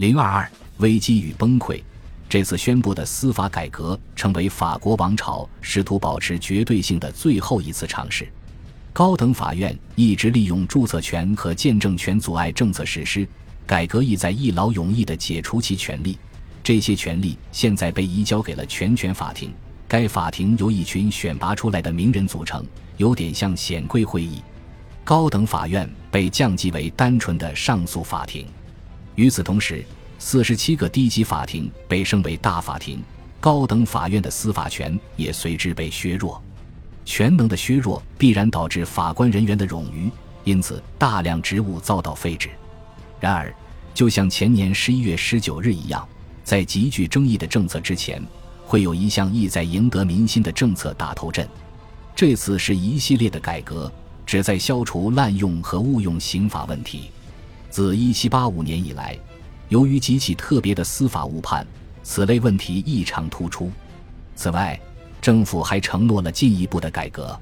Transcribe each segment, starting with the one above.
零二二危机与崩溃。这次宣布的司法改革，成为法国王朝试图保持绝对性的最后一次尝试。高等法院一直利用注册权和见证权阻碍政策实施，改革意在一劳永逸地解除其权利。这些权利现在被移交给了全权法庭。该法庭由一群选拔出来的名人组成，有点像显贵会议。高等法院被降级为单纯的上诉法庭。与此同时，四十七个低级法庭被升为大法庭，高等法院的司法权也随之被削弱。权能的削弱必然导致法官人员的冗余，因此大量职务遭到废止。然而，就像前年十一月十九日一样，在极具争议的政策之前。会有一项意在赢得民心的政策打头阵，这次是一系列的改革，旨在消除滥用和误用刑法问题。自1785年以来，由于极其特别的司法误判，此类问题异常突出。此外，政府还承诺了进一步的改革。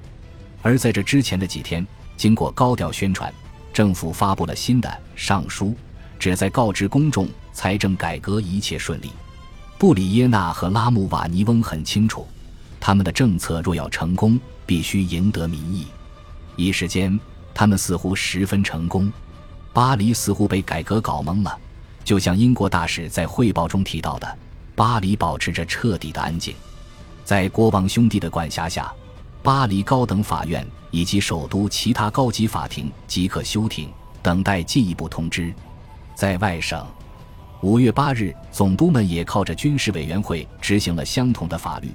而在这之前的几天，经过高调宣传，政府发布了新的上书，旨在告知公众财政改革一切顺利。布里耶纳和拉姆瓦尼翁很清楚，他们的政策若要成功，必须赢得民意。一时间，他们似乎十分成功。巴黎似乎被改革搞懵了，就像英国大使在汇报中提到的，巴黎保持着彻底的安静。在国王兄弟的管辖下，巴黎高等法院以及首都其他高级法庭即可休庭，等待进一步通知。在外省。五月八日，总督们也靠着军事委员会执行了相同的法律，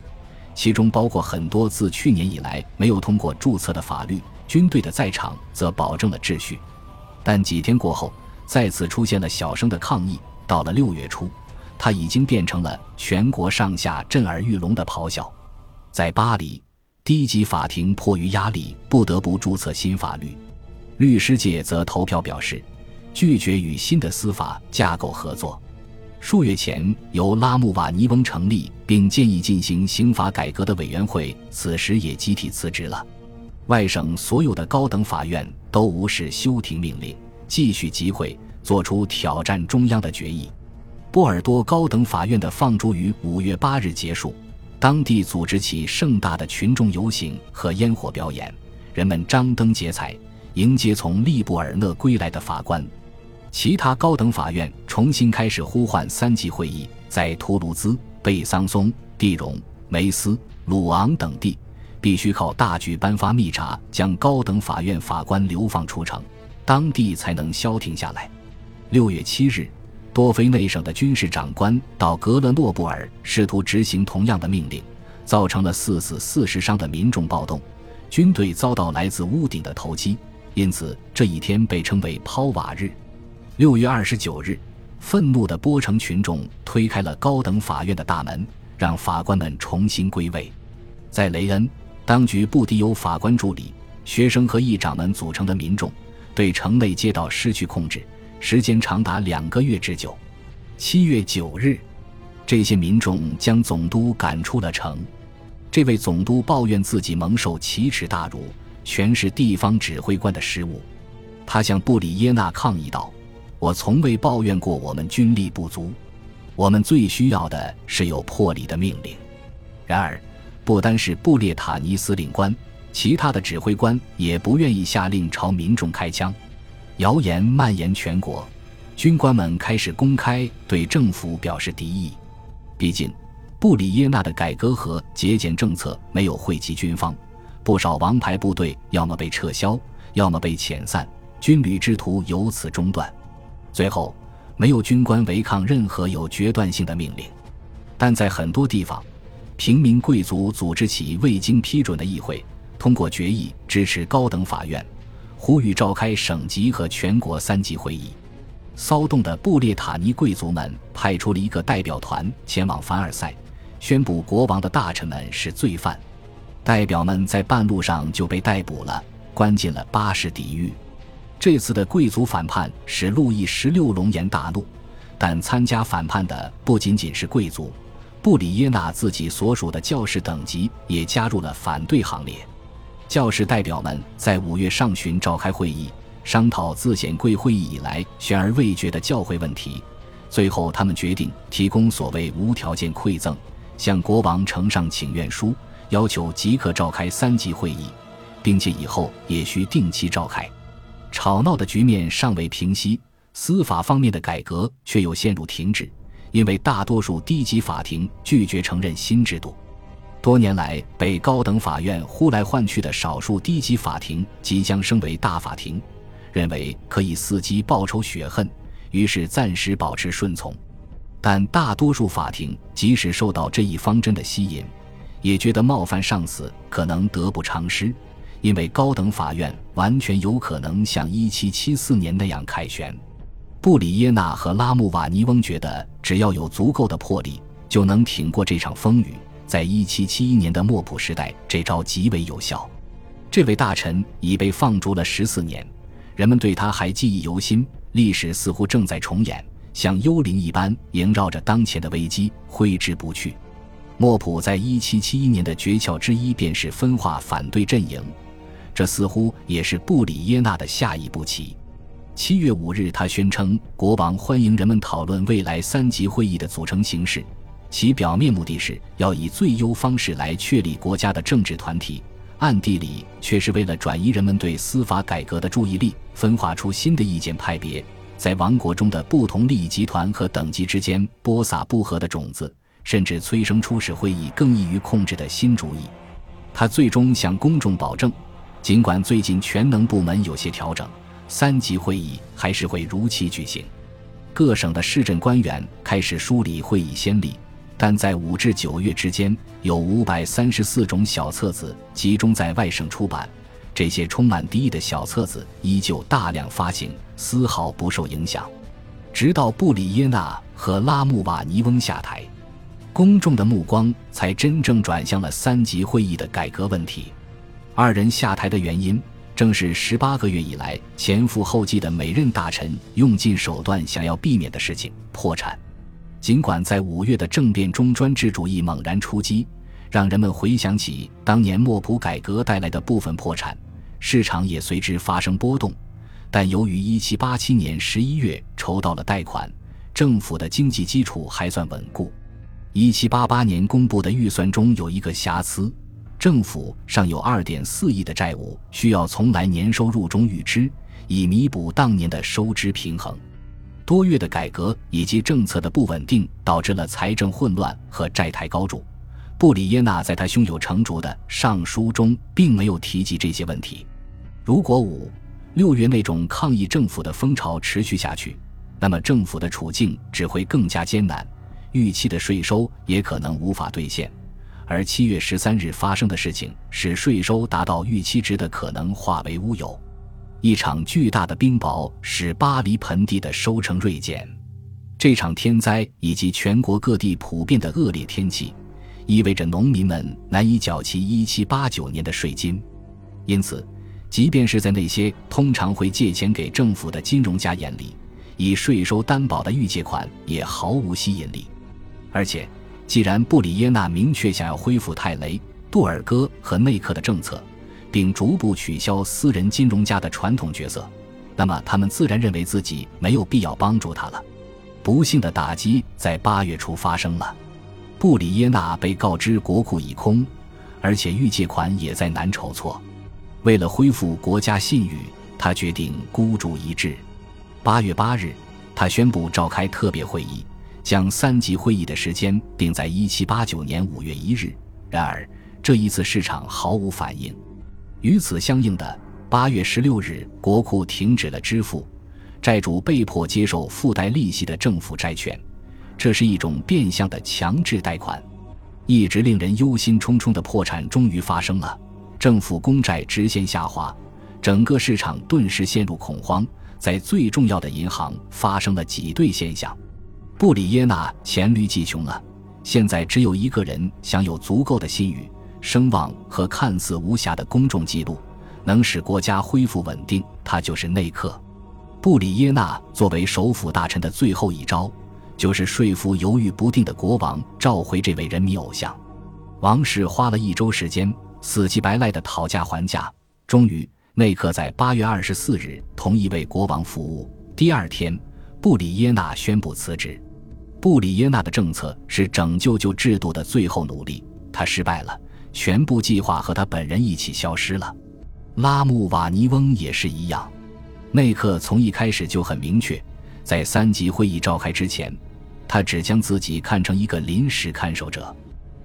其中包括很多自去年以来没有通过注册的法律。军队的在场则保证了秩序。但几天过后，再次出现了小声的抗议。到了六月初，它已经变成了全国上下震耳欲聋的咆哮。在巴黎，低级法庭迫于压力不得不注册新法律，律师界则投票表示。拒绝与新的司法架构合作。数月前，由拉穆瓦尼翁成立并建议进行刑法改革的委员会，此时也集体辞职了。外省所有的高等法院都无视休庭命令，继续集会，做出挑战中央的决议。波尔多高等法院的放逐于五月八日结束，当地组织起盛大的群众游行和烟火表演，人们张灯结彩，迎接从利布尔讷归来的法官。其他高等法院重新开始呼唤三级会议，在图卢兹、贝桑松、蒂荣、梅斯、鲁昂等地，必须靠大举颁发密札，将高等法院法官流放出城，当地才能消停下来。六月七日，多菲内省的军事长官到格勒诺布尔，试图执行同样的命令，造成了四死四十伤的民众暴动，军队遭到来自屋顶的投击，因此这一天被称为抛瓦日。六月二十九日，愤怒的波城群众推开了高等法院的大门，让法官们重新归位。在雷恩，当局不敌由法官助理、学生和议长们组成的民众，对城内街道失去控制，时间长达两个月之久。七月九日，这些民众将总督赶出了城。这位总督抱怨自己蒙受奇耻大辱，全是地方指挥官的失误。他向布里耶纳抗议道。我从未抱怨过我们军力不足，我们最需要的是有魄力的命令。然而，不单是布列塔尼司令官，其他的指挥官也不愿意下令朝民众开枪。谣言蔓延全国，军官们开始公开对政府表示敌意。毕竟，布里耶纳的改革和节俭政策没有惠及军方，不少王牌部队要么被撤销，要么被遣散，军旅之途由此中断。最后，没有军官违抗任何有决断性的命令，但在很多地方，平民贵族组织起未经批准的议会，通过决议支持高等法院，呼吁召开省级和全国三级会议。骚动的布列塔尼贵族们派出了一个代表团前往凡尔赛，宣布国王的大臣们是罪犯。代表们在半路上就被逮捕了，关进了巴士底狱。这次的贵族反叛使路易十六龙颜大怒，但参加反叛的不仅仅是贵族，布里耶纳自己所属的教士等级也加入了反对行列。教士代表们在五月上旬召开会议，商讨自显贵会议以来悬而未决的教会问题，最后，他们决定提供所谓无条件馈赠，向国王呈上请愿书，要求即刻召开三级会议，并且以后也需定期召开。吵闹的局面尚未平息，司法方面的改革却又陷入停滞，因为大多数低级法庭拒绝承认新制度。多年来被高等法院呼来唤去的少数低级法庭即将升为大法庭，认为可以伺机报仇雪恨。于是暂时保持顺从，但大多数法庭即使受到这一方针的吸引，也觉得冒犯上司可能得不偿失，因为高等法院完全有可能像1774年那样凯旋。布里耶纳和拉穆瓦尼翁觉得，只要有足够的魄力，就能挺过这场风雨。在1771年的莫普时代，这招极为有效。这位大臣已被放逐了十四年，人们对他还记忆犹新。历史似乎正在重演，像幽灵一般萦绕着当前的危机，挥之不去。莫普在一七七一年的诀窍之一便是分化反对阵营，这似乎也是布里耶纳的下一步棋。七月五日，他宣称国王欢迎人们讨论未来三级会议的组成形式，其表面目的是要以最优方式来确立国家的政治团体。暗地里却是为了转移人们对司法改革的注意力，分化出新的意见派别，在王国中的不同利益集团和等级之间播撒不和的种子，甚至催生出使会议更易于控制的新主意。他最终向公众保证，尽管最近全能部门有些调整，三级会议还是会如期举行。各省的市镇官员开始梳理会议先例。但在五至九月之间，有五百三十四种小册子集中在外省出版。这些充满敌意的小册子依旧大量发行，丝毫不受影响。直到布里耶纳和拉穆瓦尼翁下台，公众的目光才真正转向了三级会议的改革问题。二人下台的原因，正是十八个月以来前赴后继的每任大臣用尽手段想要避免的事情——破产。尽管在五月的政变中，专制主义猛然出击，让人们回想起当年莫普改革带来的部分破产，市场也随之发生波动。但由于1787年11月筹到了贷款，政府的经济基础还算稳固。1788年公布的预算中有一个瑕疵，政府尚有2.4亿的债务需要从来年收入中预支，以弥补当年的收支平衡。多月的改革以及政策的不稳定，导致了财政混乱和债台高筑。布里耶纳在他胸有成竹的上书中，并没有提及这些问题。如果五六月那种抗议政府的风潮持续下去，那么政府的处境只会更加艰难，预期的税收也可能无法兑现。而七月十三日发生的事情，使税收达到预期值的可能化为乌有。一场巨大的冰雹使巴黎盆地的收成锐减。这场天灾以及全国各地普遍的恶劣天气，意味着农民们难以缴齐一七八九年的税金。因此，即便是在那些通常会借钱给政府的金融家眼里，以税收担保的预借款也毫无吸引力。而且，既然布里耶纳明确想要恢复泰雷、杜尔戈和内克的政策，并逐步取消私人金融家的传统角色，那么他们自然认为自己没有必要帮助他了。不幸的打击在八月初发生了，布里耶纳被告知国库已空，而且预借款也在难筹措。为了恢复国家信誉，他决定孤注一掷。八月八日，他宣布召开特别会议，将三级会议的时间定在一七八九年五月一日。然而，这一次市场毫无反应。与此相应的，八月十六日，国库停止了支付，债主被迫接受附带利息的政府债券，这是一种变相的强制贷款。一直令人忧心忡忡的破产终于发生了，政府公债直线下滑，整个市场顿时陷入恐慌，在最重要的银行发生了挤兑现象。布里耶纳黔驴技穷了，现在只有一个人享有足够的信誉。声望和看似无瑕的公众记录，能使国家恢复稳定。他就是内克。布里耶纳作为首辅大臣的最后一招，就是说服犹豫不定的国王召回这位人民偶像。王室花了一周时间，死乞白赖的讨价还价，终于，内克在八月二十四日同意为国王服务。第二天，布里耶纳宣布辞职。布里耶纳的政策是拯救旧制度的最后努力，他失败了，全部计划和他本人一起消失了。拉穆瓦尼翁也是一样。内克从一开始就很明确，在三级会议召开之前，他只将自己看成一个临时看守者。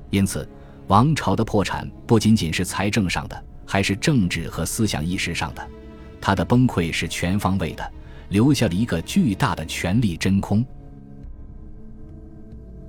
因此，王朝的破产不仅仅是财政上的，还是政治和思想意识上的。他的崩溃是全方位的，留下了一个巨大的权力真空。